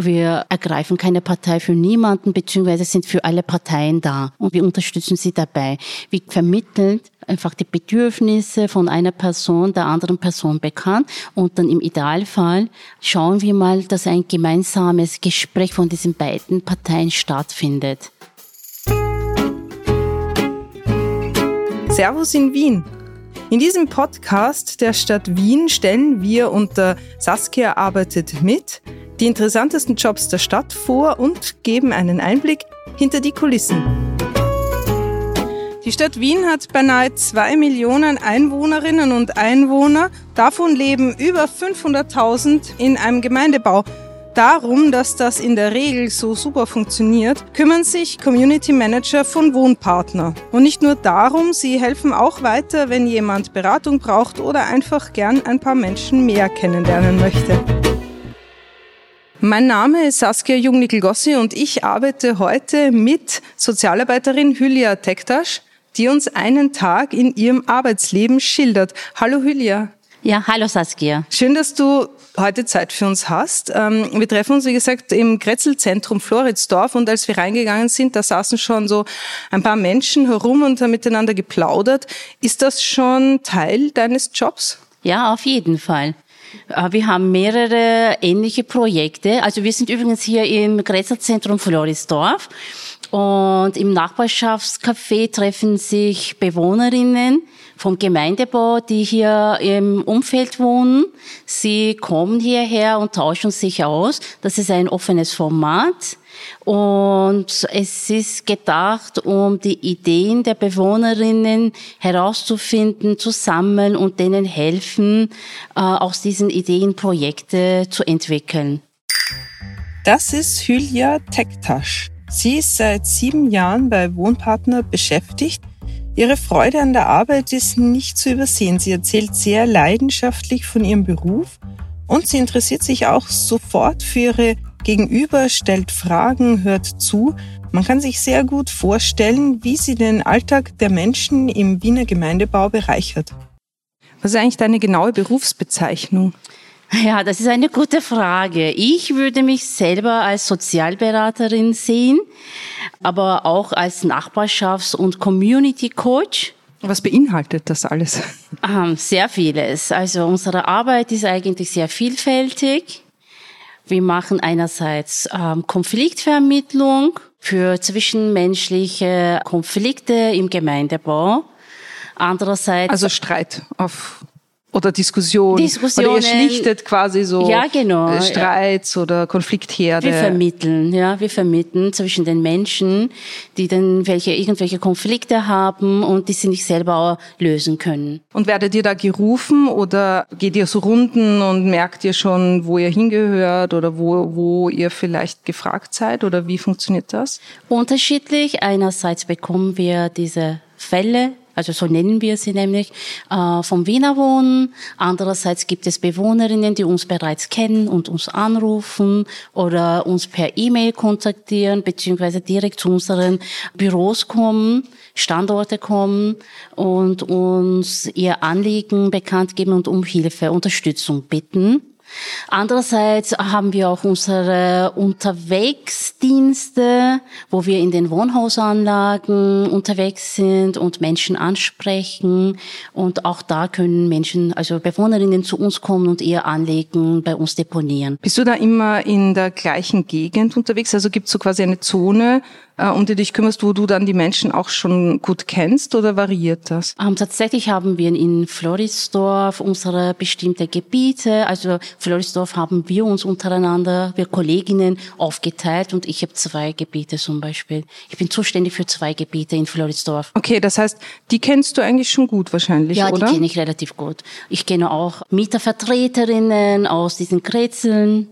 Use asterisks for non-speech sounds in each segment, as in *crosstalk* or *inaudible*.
Wir ergreifen keine Partei für niemanden, beziehungsweise sind für alle Parteien da und wir unterstützen sie dabei. Wir vermitteln einfach die Bedürfnisse von einer Person der anderen Person bekannt und dann im Idealfall schauen wir mal, dass ein gemeinsames Gespräch von diesen beiden Parteien stattfindet. Servus in Wien. In diesem Podcast der Stadt Wien stellen wir unter Saskia arbeitet mit die interessantesten Jobs der Stadt vor und geben einen Einblick hinter die Kulissen. Die Stadt Wien hat beinahe zwei Millionen Einwohnerinnen und Einwohner. Davon leben über 500.000 in einem Gemeindebau. Darum, dass das in der Regel so super funktioniert, kümmern sich Community Manager von Wohnpartner. Und nicht nur darum, sie helfen auch weiter, wenn jemand Beratung braucht oder einfach gern ein paar Menschen mehr kennenlernen möchte. Mein Name ist Saskia Jungnickel-Gossi und ich arbeite heute mit Sozialarbeiterin Hülya Tektasch die uns einen Tag in ihrem Arbeitsleben schildert. Hallo Hülya. Ja, hallo Saskia. Schön, dass du heute Zeit für uns hast. Ähm, wir treffen uns, wie gesagt, im Grätzelzentrum Floridsdorf und als wir reingegangen sind, da saßen schon so ein paar Menschen herum und haben miteinander geplaudert. Ist das schon Teil deines Jobs? Ja, auf jeden Fall. Äh, wir haben mehrere ähnliche Projekte. Also wir sind übrigens hier im Grätzelzentrum Floridsdorf und im Nachbarschaftscafé treffen sich Bewohnerinnen vom Gemeindebau, die hier im Umfeld wohnen. Sie kommen hierher und tauschen sich aus. Das ist ein offenes Format. Und es ist gedacht, um die Ideen der Bewohnerinnen herauszufinden, zu sammeln und denen helfen, äh, aus diesen Ideen Projekte zu entwickeln. Das ist Hülya Tektasch. Sie ist seit sieben Jahren bei Wohnpartner beschäftigt. Ihre Freude an der Arbeit ist nicht zu übersehen. Sie erzählt sehr leidenschaftlich von ihrem Beruf und sie interessiert sich auch sofort für ihre Gegenüber, stellt Fragen, hört zu. Man kann sich sehr gut vorstellen, wie sie den Alltag der Menschen im Wiener Gemeindebau bereichert. Was ist eigentlich deine genaue Berufsbezeichnung? Ja, das ist eine gute Frage. Ich würde mich selber als Sozialberaterin sehen, aber auch als Nachbarschafts- und Community Coach. Was beinhaltet das alles? Ähm, sehr vieles. Also unsere Arbeit ist eigentlich sehr vielfältig. Wir machen einerseits ähm, Konfliktvermittlung für zwischenmenschliche Konflikte im Gemeindebau. Andererseits. Also Streit auf oder Diskussion. Diskussionen. Oder ihr schlichtet quasi so ja, genau. Äh, Streits ja. oder Konfliktherde. Wir vermitteln, ja, wir vermitteln zwischen den Menschen, die dann welche irgendwelche Konflikte haben und die sie nicht selber lösen können. Und werdet ihr da gerufen oder geht ihr so Runden und merkt ihr schon, wo ihr hingehört oder wo, wo ihr vielleicht gefragt seid oder wie funktioniert das? Unterschiedlich. Einerseits bekommen wir diese Fälle also so nennen wir sie nämlich, äh, vom Wiener Wohnen. Andererseits gibt es Bewohnerinnen, die uns bereits kennen und uns anrufen oder uns per E-Mail kontaktieren, beziehungsweise direkt zu unseren Büros kommen, Standorte kommen und uns ihr Anliegen bekannt geben und um Hilfe, Unterstützung bitten. Andererseits haben wir auch unsere Unterwegsdienste, wo wir in den Wohnhausanlagen unterwegs sind und Menschen ansprechen. Und auch da können Menschen, also Bewohnerinnen zu uns kommen und ihr Anliegen bei uns deponieren. Bist du da immer in der gleichen Gegend unterwegs? Also gibt es so quasi eine Zone, äh, um die dich kümmerst, wo du dann die Menschen auch schon gut kennst oder variiert das? Um, ähm, tatsächlich haben wir in Floridsdorf unsere bestimmte Gebiete. Also Floridsdorf haben wir uns untereinander, wir Kolleginnen aufgeteilt und ich habe zwei Gebiete zum Beispiel. Ich bin zuständig für zwei Gebiete in Floridsdorf. Okay, das heißt, die kennst du eigentlich schon gut wahrscheinlich, ja, oder? Ja, die kenne ich relativ gut. Ich kenne auch Mietervertreterinnen aus diesen Kretzeln.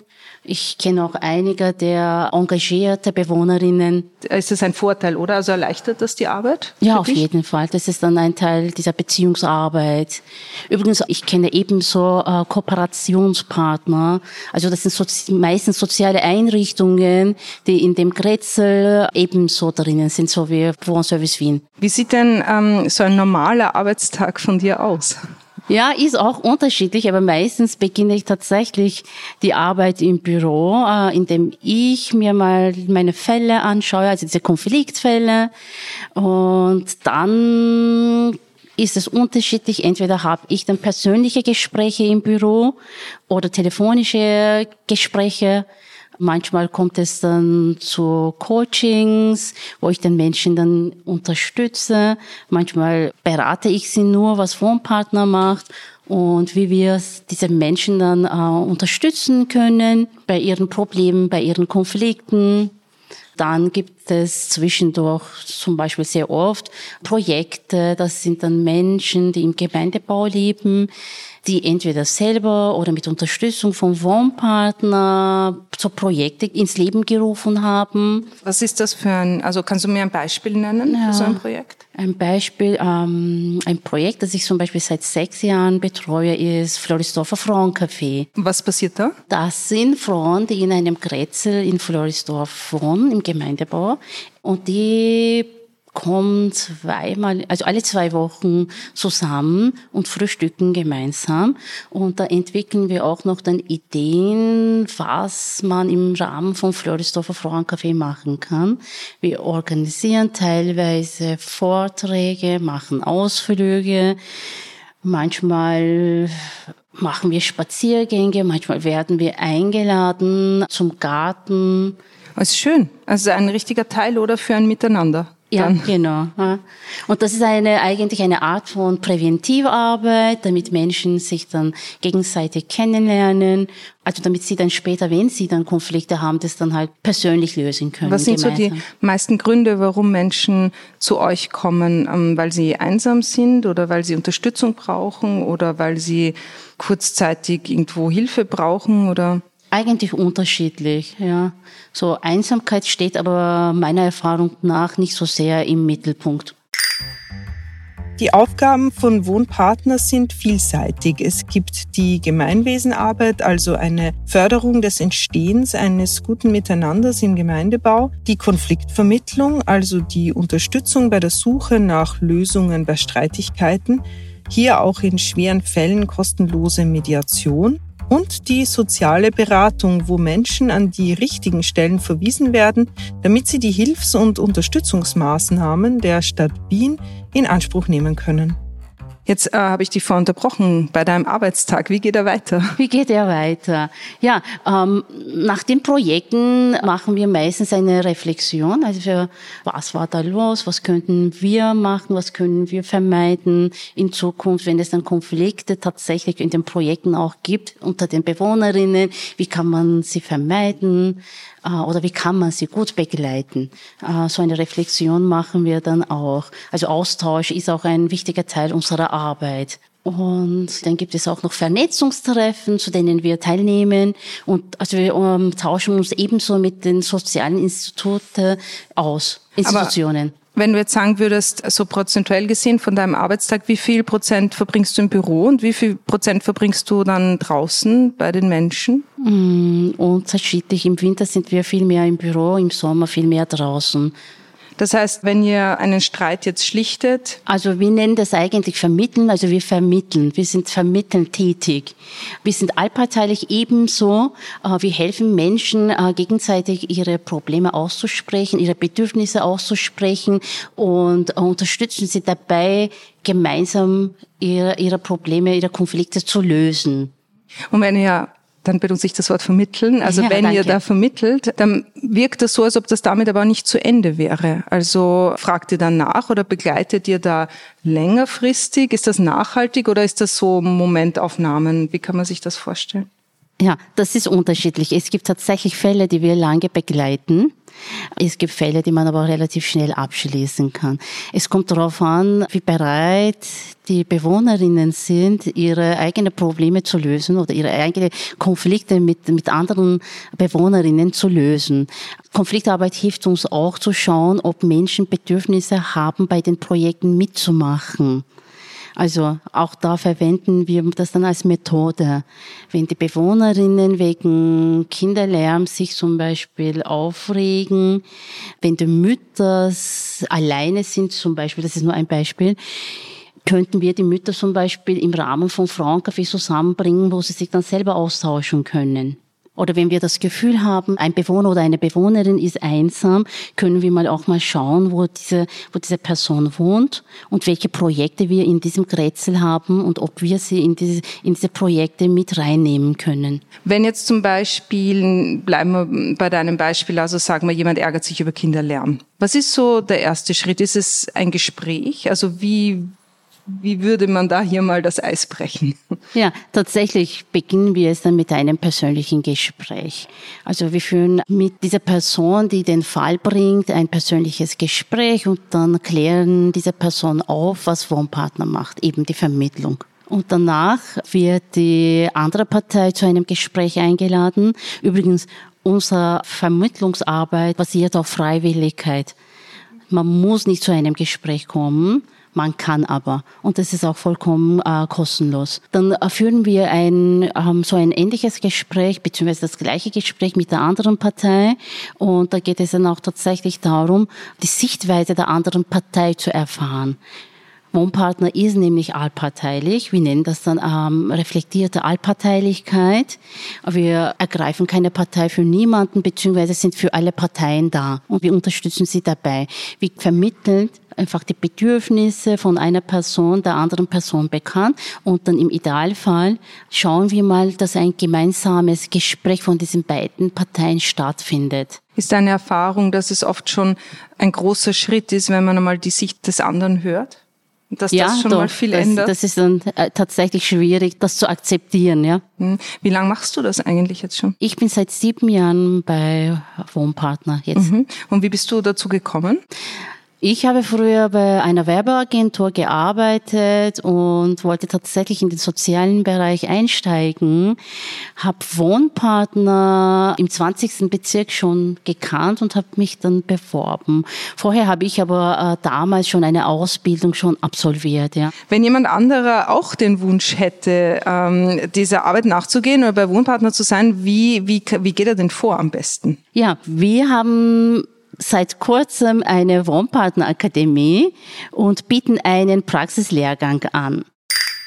Ich kenne auch einige der engagierte Bewohnerinnen. Ist das ein Vorteil, oder? Also erleichtert das die Arbeit? Ja, auf dich? jeden Fall. Das ist dann ein Teil dieser Beziehungsarbeit. Übrigens, ich kenne ebenso äh, Kooperationspartner. Also das sind so, meistens soziale Einrichtungen, die in dem Grätzel ebenso drinnen sind, so wie Wohnservice Wien. Wie sieht denn ähm, so ein normaler Arbeitstag von dir aus? Ja, ist auch unterschiedlich, aber meistens beginne ich tatsächlich die Arbeit im Büro, äh, indem ich mir mal meine Fälle anschaue, also diese Konfliktfälle. Und dann ist es unterschiedlich. Entweder habe ich dann persönliche Gespräche im Büro oder telefonische Gespräche Manchmal kommt es dann zu Coachings, wo ich den Menschen dann unterstütze. Manchmal berate ich sie nur, was Wohnpartner macht und wie wir diese Menschen dann äh, unterstützen können bei ihren Problemen, bei ihren Konflikten. Dann gibt es zwischendurch zum Beispiel sehr oft Projekte, das sind dann Menschen, die im Gemeindebau leben, die entweder selber oder mit Unterstützung vom Wohnpartner so Projekte ins Leben gerufen haben. Was ist das für ein, also kannst du mir ein Beispiel nennen ja, für so ein Projekt? Ein Beispiel, ähm, ein Projekt, das ich zum Beispiel seit sechs Jahren betreue, ist Florisdorfer Frauencafé. Was passiert da? Das sind Frauen, die in einem Grätzel in Florisdorf wohnen, im Gemeindebau. Und die kommen zweimal, also alle zwei Wochen zusammen und frühstücken gemeinsam. Und da entwickeln wir auch noch dann Ideen, was man im Rahmen von Florisdorfer Frauencafé machen kann. Wir organisieren teilweise Vorträge, machen Ausflüge. Manchmal machen wir Spaziergänge, manchmal werden wir eingeladen zum Garten. Das ist schön. Also ein richtiger Teil oder für ein Miteinander. Ja, dann. genau. Und das ist eine, eigentlich eine Art von Präventivarbeit, damit Menschen sich dann gegenseitig kennenlernen, also damit sie dann später, wenn sie dann Konflikte haben, das dann halt persönlich lösen können. Was sind gemeinsam. so die meisten Gründe, warum Menschen zu euch kommen? Ähm, weil sie einsam sind oder weil sie Unterstützung brauchen oder weil sie kurzzeitig irgendwo Hilfe brauchen oder? Eigentlich unterschiedlich, ja. So Einsamkeit steht aber meiner Erfahrung nach nicht so sehr im Mittelpunkt. Die Aufgaben von Wohnpartner sind vielseitig. Es gibt die Gemeinwesenarbeit, also eine Förderung des Entstehens eines guten Miteinanders im Gemeindebau, die Konfliktvermittlung, also die Unterstützung bei der Suche nach Lösungen bei Streitigkeiten, hier auch in schweren Fällen kostenlose Mediation und die soziale Beratung, wo Menschen an die richtigen Stellen verwiesen werden, damit sie die Hilfs- und Unterstützungsmaßnahmen der Stadt Wien in Anspruch nehmen können. Jetzt äh, habe ich dich vorher unterbrochen bei deinem Arbeitstag. Wie geht er weiter? *laughs* Wie geht er weiter? Ja, ähm, nach den Projekten machen wir meistens eine Reflexion. Also für, was war da los? Was könnten wir machen? Was können wir vermeiden in Zukunft, wenn es dann Konflikte tatsächlich in den Projekten auch gibt unter den Bewohnerinnen? Wie kann man sie vermeiden? Äh, oder wie kann man sie gut begleiten. Äh, so eine Reflexion machen wir dann auch. Also Austausch ist auch ein wichtiger Teil unserer Arbeit. Und dann gibt es auch noch Vernetzungstreffen, zu denen wir teilnehmen. Und also wir um, ähm, tauschen uns ebenso mit den sozialen Instituten aus, Institutionen. Aber wenn du jetzt sagen würdest, so prozentuell gesehen von deinem Arbeitstag, wie viel Prozent verbringst du im Büro und wie viel Prozent verbringst du dann draußen bei den Menschen? Mm, unterschiedlich. Im Winter sind wir viel mehr im Büro, im Sommer viel mehr draußen. Das heißt, wenn ihr einen Streit jetzt schlichtet? Also wir nennen das eigentlich vermitteln, also wir vermitteln, wir sind vermitteln tätig. Wir sind allparteilich ebenso, äh, wir helfen Menschen äh, gegenseitig ihre Probleme auszusprechen, ihre Bedürfnisse auszusprechen und unterstützen sie dabei, gemeinsam ihre, ihre Probleme, ihre Konflikte zu lösen. Und wenn ihr dann benutze ich das Wort vermitteln. Also ja, wenn danke. ihr da vermittelt, dann wirkt das so, als ob das damit aber nicht zu Ende wäre. Also fragt ihr dann nach oder begleitet ihr da längerfristig? Ist das nachhaltig oder ist das so Momentaufnahmen? Wie kann man sich das vorstellen? Ja, das ist unterschiedlich. Es gibt tatsächlich Fälle, die wir lange begleiten. Es gibt Fälle, die man aber relativ schnell abschließen kann. Es kommt darauf an, wie bereit die Bewohnerinnen sind, ihre eigenen Probleme zu lösen oder ihre eigenen Konflikte mit, mit anderen Bewohnerinnen zu lösen. Konfliktarbeit hilft uns auch zu schauen, ob Menschen Bedürfnisse haben, bei den Projekten mitzumachen. Also auch da verwenden wir das dann als Methode. Wenn die Bewohnerinnen wegen Kinderlärm sich zum Beispiel aufregen, wenn die Mütter alleine sind zum Beispiel, das ist nur ein Beispiel, könnten wir die Mütter zum Beispiel im Rahmen von Frauencafé zusammenbringen, wo sie sich dann selber austauschen können. Oder wenn wir das Gefühl haben, ein Bewohner oder eine Bewohnerin ist einsam, können wir mal auch mal schauen, wo diese, wo diese Person wohnt und welche Projekte wir in diesem Grätzl haben und ob wir sie in diese, in diese Projekte mit reinnehmen können. Wenn jetzt zum Beispiel, bleiben wir bei deinem Beispiel, also sagen wir, jemand ärgert sich über Kinderlärm. Was ist so der erste Schritt? Ist es ein Gespräch? Also wie, wie würde man da hier mal das Eis brechen? Ja, tatsächlich beginnen wir es dann mit einem persönlichen Gespräch. Also wir führen mit dieser Person, die den Fall bringt, ein persönliches Gespräch und dann klären diese Person auf, was Wohnpartner macht, eben die Vermittlung. Und danach wird die andere Partei zu einem Gespräch eingeladen. Übrigens, unsere Vermittlungsarbeit basiert auf Freiwilligkeit. Man muss nicht zu einem Gespräch kommen. Man kann aber. Und das ist auch vollkommen äh, kostenlos. Dann äh, führen wir ein, ähm, so ein ähnliches Gespräch, beziehungsweise das gleiche Gespräch mit der anderen Partei. Und da geht es dann auch tatsächlich darum, die Sichtweise der anderen Partei zu erfahren. Wohnpartner ist nämlich allparteilich. Wir nennen das dann ähm, reflektierte Allparteilichkeit. Wir ergreifen keine Partei für niemanden, beziehungsweise sind für alle Parteien da. Und wir unterstützen sie dabei. Wir vermitteln einfach die Bedürfnisse von einer Person der anderen Person bekannt und dann im Idealfall schauen wir mal, dass ein gemeinsames Gespräch von diesen beiden Parteien stattfindet. Ist deine Erfahrung, dass es oft schon ein großer Schritt ist, wenn man einmal die Sicht des anderen hört? Dass ja, das schon doch, mal viel das, ändert? Das ist dann äh, tatsächlich schwierig, das zu akzeptieren, ja. Hm. Wie lange machst du das eigentlich jetzt schon? Ich bin seit sieben Jahren bei Wohnpartner jetzt. Mhm. Und wie bist du dazu gekommen? Ich habe früher bei einer Werbeagentur gearbeitet und wollte tatsächlich in den sozialen Bereich einsteigen. Habe Wohnpartner im 20. Bezirk schon gekannt und habe mich dann beworben. Vorher habe ich aber äh, damals schon eine Ausbildung schon absolviert. Ja. Wenn jemand anderer auch den Wunsch hätte, ähm, dieser Arbeit nachzugehen oder bei Wohnpartner zu sein, wie, wie, wie geht er denn vor am besten? Ja, wir haben seit kurzem eine Wohnpartnerakademie und bieten einen Praxislehrgang an.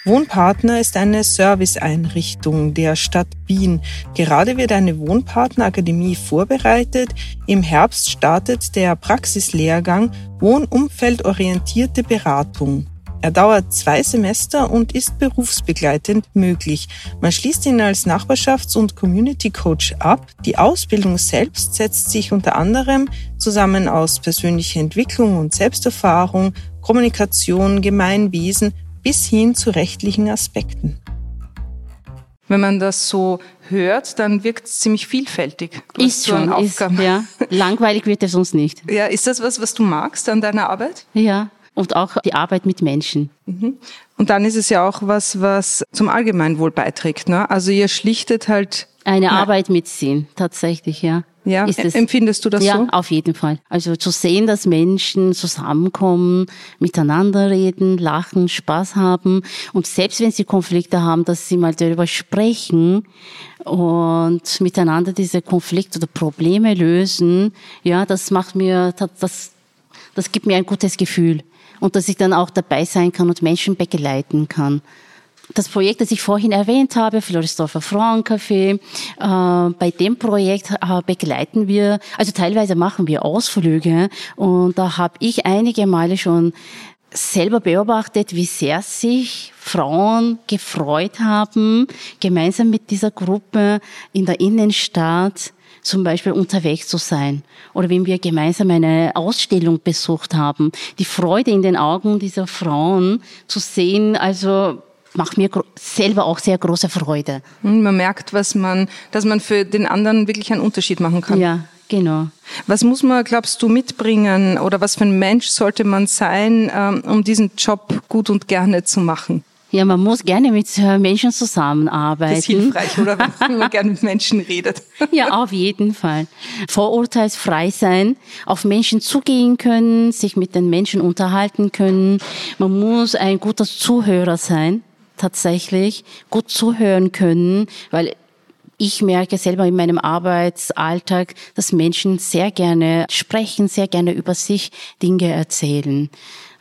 Wohnpartner ist eine Serviceeinrichtung der Stadt Wien. Gerade wird eine Wohnpartnerakademie vorbereitet. Im Herbst startet der Praxislehrgang Wohnumfeldorientierte Beratung. Er dauert zwei Semester und ist berufsbegleitend möglich. Man schließt ihn als Nachbarschafts- und Community Coach ab. Die Ausbildung selbst setzt sich unter anderem zusammen aus persönlicher Entwicklung und Selbsterfahrung, Kommunikation, Gemeinwesen bis hin zu rechtlichen Aspekten. Wenn man das so hört, dann wirkt es ziemlich vielfältig. Ist schon, ist, ja. Langweilig wird es uns nicht. Ja, ist das was, was du magst an deiner Arbeit? Ja, und auch die Arbeit mit Menschen. Mhm. Und dann ist es ja auch was, was zum Allgemeinwohl beiträgt. Ne? Also ihr schlichtet halt eine ja. Arbeit mit Sinn, tatsächlich, ja. Ja, ist es, empfindest du das ja, so? Ja, auf jeden Fall. Also zu sehen, dass Menschen zusammenkommen, miteinander reden, lachen, Spaß haben und selbst wenn sie Konflikte haben, dass sie mal darüber sprechen und miteinander diese Konflikte oder Probleme lösen, ja, das macht mir, das, das gibt mir ein gutes Gefühl und dass ich dann auch dabei sein kann und Menschen begleiten kann. Das Projekt, das ich vorhin erwähnt habe, Florisdorfer Frauencafé, äh, bei dem Projekt äh, begleiten wir, also teilweise machen wir Ausflüge und da habe ich einige Male schon selber beobachtet, wie sehr sich Frauen gefreut haben, gemeinsam mit dieser Gruppe in der Innenstadt zum Beispiel unterwegs zu sein. Oder wenn wir gemeinsam eine Ausstellung besucht haben, die Freude in den Augen dieser Frauen zu sehen, also macht mir selber auch sehr große Freude. Man merkt, was man, dass man für den anderen wirklich einen Unterschied machen kann. Ja, genau. Was muss man, glaubst du, mitbringen oder was für ein Mensch sollte man sein, ähm, um diesen Job gut und gerne zu machen? Ja, man muss gerne mit äh, Menschen zusammenarbeiten. Das ist hilfreich, oder? Wenn man gerne mit Menschen redet. *laughs* Ja, auf jeden Fall. Vorurteilsfrei sein, auf Menschen zugehen können, sich mit den Menschen unterhalten können. Man muss ein guter Zuhörer sein, tatsächlich. Gut zuhören können, weil ich merke selber in meinem Arbeitsalltag, dass Menschen sehr gerne sprechen, sehr gerne über sich Dinge erzählen.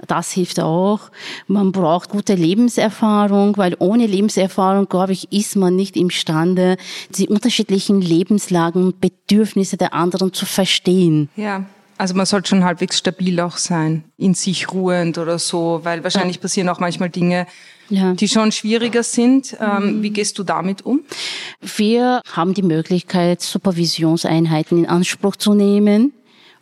Das hilft auch. Man braucht gute Lebenserfahrung, weil ohne Lebenserfahrung, glaube ich, ist man nicht imstande, die unterschiedlichen Lebenslagen, Bedürfnisse der anderen zu verstehen. Ja. Also man sollte schon halbwegs stabil auch sein, in sich ruhend oder so, weil wahrscheinlich passieren auch manchmal Dinge, ja. die schon schwieriger sind. Ähm, wie gehst du damit um? Wir haben die Möglichkeit, Supervisionseinheiten in Anspruch zu nehmen.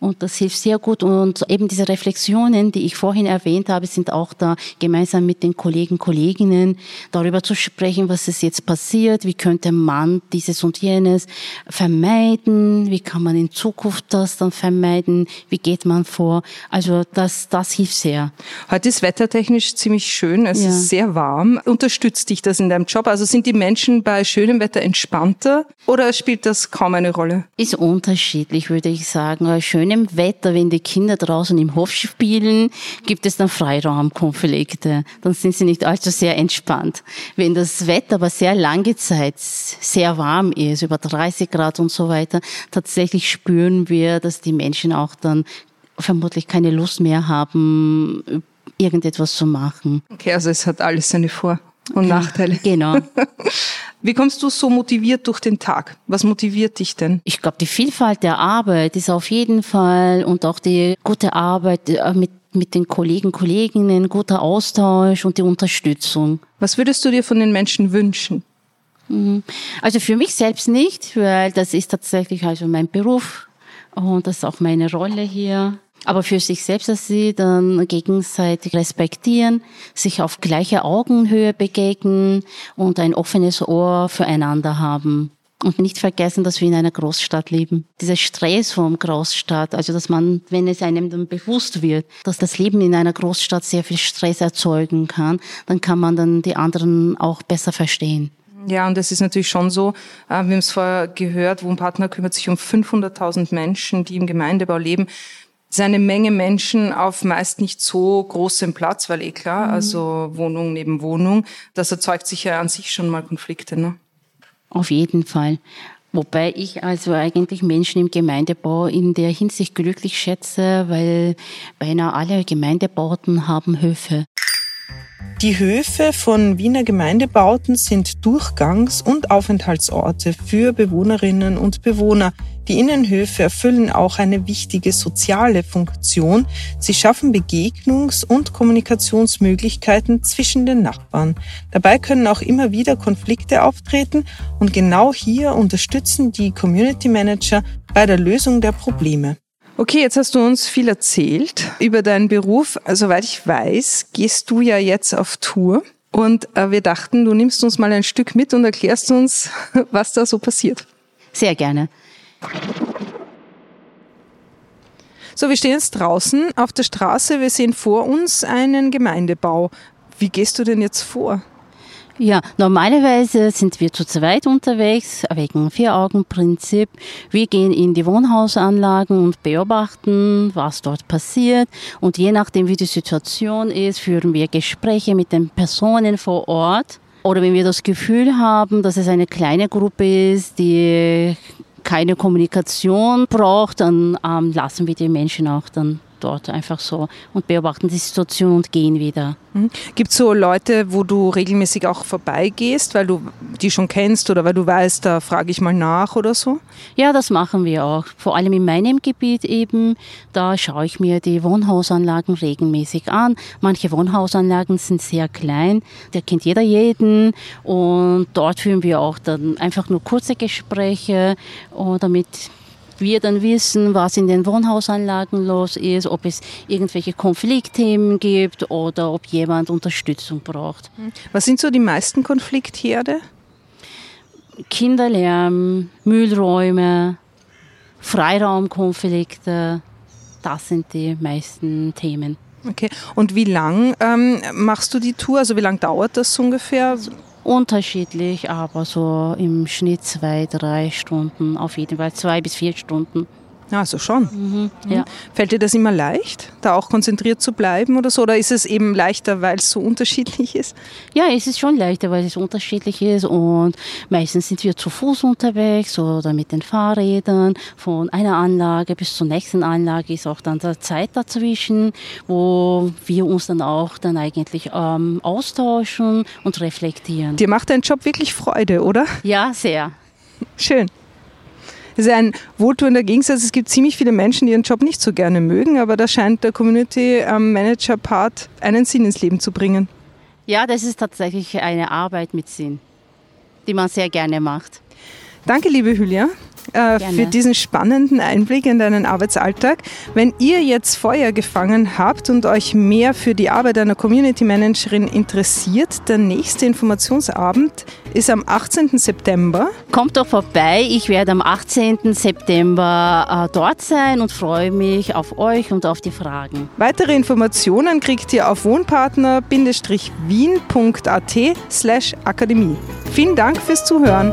Und das hilft sehr gut. Und eben diese Reflexionen, die ich vorhin erwähnt habe, sind auch da gemeinsam mit den Kollegen, Kolleginnen darüber zu sprechen, was ist jetzt passiert, wie könnte man dieses und jenes vermeiden, wie kann man in Zukunft das dann vermeiden, wie geht man vor. Also das, das hilft sehr. Heute ist wettertechnisch ziemlich schön, es ja. ist sehr warm. Unterstützt dich das in deinem Job? Also sind die Menschen bei schönem Wetter entspannter oder spielt das kaum eine Rolle? Ist unterschiedlich, würde ich sagen. Schön schönem Wetter, wenn die Kinder draußen im Hof spielen, gibt es dann Freiraumkonflikte. Dann sind sie nicht allzu sehr entspannt. Wenn das Wetter aber sehr lange Zeit sehr warm ist, über 30 Grad und so weiter, tatsächlich spüren wir, dass die Menschen auch dann vermutlich keine Lust mehr haben, irgendetwas zu machen. Okay, also es hat alles seine Vor- und Nachteile. Genau. *laughs* Wie kommst du so motiviert durch den Tag? Was motiviert dich denn? Ich glaube, die Vielfalt der Arbeit ist auf jeden Fall und auch die gute Arbeit äh, mit mit den Kollegen, Kolleginnen, guter Austausch und die Unterstützung. Was würdest du dir von den Menschen wünschen? Mhm. Also für mich selbst nicht, weil das ist tatsächlich also mein Beruf und das ist auch meine Rolle hier aber für sich selbst, dass sie dann gegenseitig respektieren, sich auf gleicher Augenhöhe begegnen und ein offenes Ohr füreinander haben. Und nicht vergessen, dass wir in einer Großstadt leben. Dieser Stress vom Großstadt, also dass man, wenn es einem dann bewusst wird, dass das Leben in einer Großstadt sehr viel Stress erzeugen kann, dann kann man dann die anderen auch besser verstehen. Ja, und es ist natürlich schon so, äh, wir haben es vorher gehört, Wohnpartner kümmert sich um 500.000 Menschen, die im Gemeindebau leben ist eine Menge Menschen auf meist nicht so großem Platz, weil eh klar, mhm. also Wohnung neben Wohnung, das erzeugt sicher an sich schon mal Konflikte. Ne? Auf jeden Fall. Wobei ich also eigentlich Menschen im Gemeindebau in der Hinsicht glücklich schätze, weil beinahe alle Gemeindebauten haben Höfe. Die Höfe von Wiener Gemeindebauten sind Durchgangs- und Aufenthaltsorte für Bewohnerinnen und Bewohner. Die Innenhöfe erfüllen auch eine wichtige soziale Funktion. Sie schaffen Begegnungs- und Kommunikationsmöglichkeiten zwischen den Nachbarn. Dabei können auch immer wieder Konflikte auftreten und genau hier unterstützen die Community Manager bei der Lösung der Probleme. Okay, jetzt hast du uns viel erzählt über deinen Beruf. Soweit ich weiß, gehst du ja jetzt auf Tour. Und äh, wir dachten, du nimmst uns mal ein Stück mit und erklärst uns, *laughs* was da so passiert. Sehr gerne. So, wir stehen jetzt draußen auf der Straße. Wir sehen vor uns einen Gemeindebau. Wie gehst du denn jetzt vor? Ja, normalerweise sind wir zu zweit unterwegs, wegen Vier-Augen-Prinzip. Wir gehen in die Wohnhausanlagen und beobachten, was dort passiert. Und je nachdem, wie die Situation ist, führen wir Gespräche mit den Personen vor Ort. Oder wenn wir das Gefühl haben, dass es eine kleine Gruppe ist, die keine Kommunikation braucht, dann ähm, lassen wir die Menschen auch dann dort einfach so und beobachten die Situation und gehen wieder. Mhm. Gibt es so Leute, wo du regelmäßig auch vorbeigehst, weil du die schon kennst oder weil du weißt, da frage ich mal nach oder so? Ja, das machen wir auch. Vor allem in meinem Gebiet eben, da schaue ich mir die Wohnhausanlagen regelmäßig an. Manche Wohnhausanlagen sind sehr klein, da kennt jeder jeden und dort führen wir auch dann einfach nur kurze Gespräche, damit wir dann wissen, was in den Wohnhausanlagen los ist, ob es irgendwelche Konfliktthemen gibt oder ob jemand Unterstützung braucht. Was sind so die meisten Konfliktherde? Kinderlärm, Müllräume, Freiraumkonflikte, das sind die meisten Themen. Okay, und wie lang ähm, machst du die Tour? Also wie lange dauert das ungefähr? Unterschiedlich, aber so im Schnitt zwei, drei Stunden, auf jeden Fall zwei bis vier Stunden. Also schon. Mhm, ja. Fällt dir das immer leicht, da auch konzentriert zu bleiben oder so? Oder ist es eben leichter, weil es so unterschiedlich ist? Ja, es ist schon leichter, weil es unterschiedlich ist und meistens sind wir zu Fuß unterwegs oder mit den Fahrrädern. Von einer Anlage bis zur nächsten Anlage ist auch dann der Zeit dazwischen, wo wir uns dann auch dann eigentlich ähm, austauschen und reflektieren. Dir macht dein Job wirklich Freude, oder? Ja, sehr. Schön. Das ist ein wohltuender Gegensatz. Es gibt ziemlich viele Menschen, die ihren Job nicht so gerne mögen, aber da scheint der Community Manager Part einen Sinn ins Leben zu bringen. Ja, das ist tatsächlich eine Arbeit mit Sinn, die man sehr gerne macht. Danke, liebe Julia äh, für diesen spannenden Einblick in deinen Arbeitsalltag. Wenn ihr jetzt Feuer gefangen habt und euch mehr für die Arbeit einer Community Managerin interessiert, der nächste Informationsabend ist am 18. September. Kommt doch vorbei. Ich werde am 18. September äh, dort sein und freue mich auf euch und auf die Fragen. Weitere Informationen kriegt ihr auf wohnpartner-wien.at slash Akademie. Vielen Dank fürs Zuhören.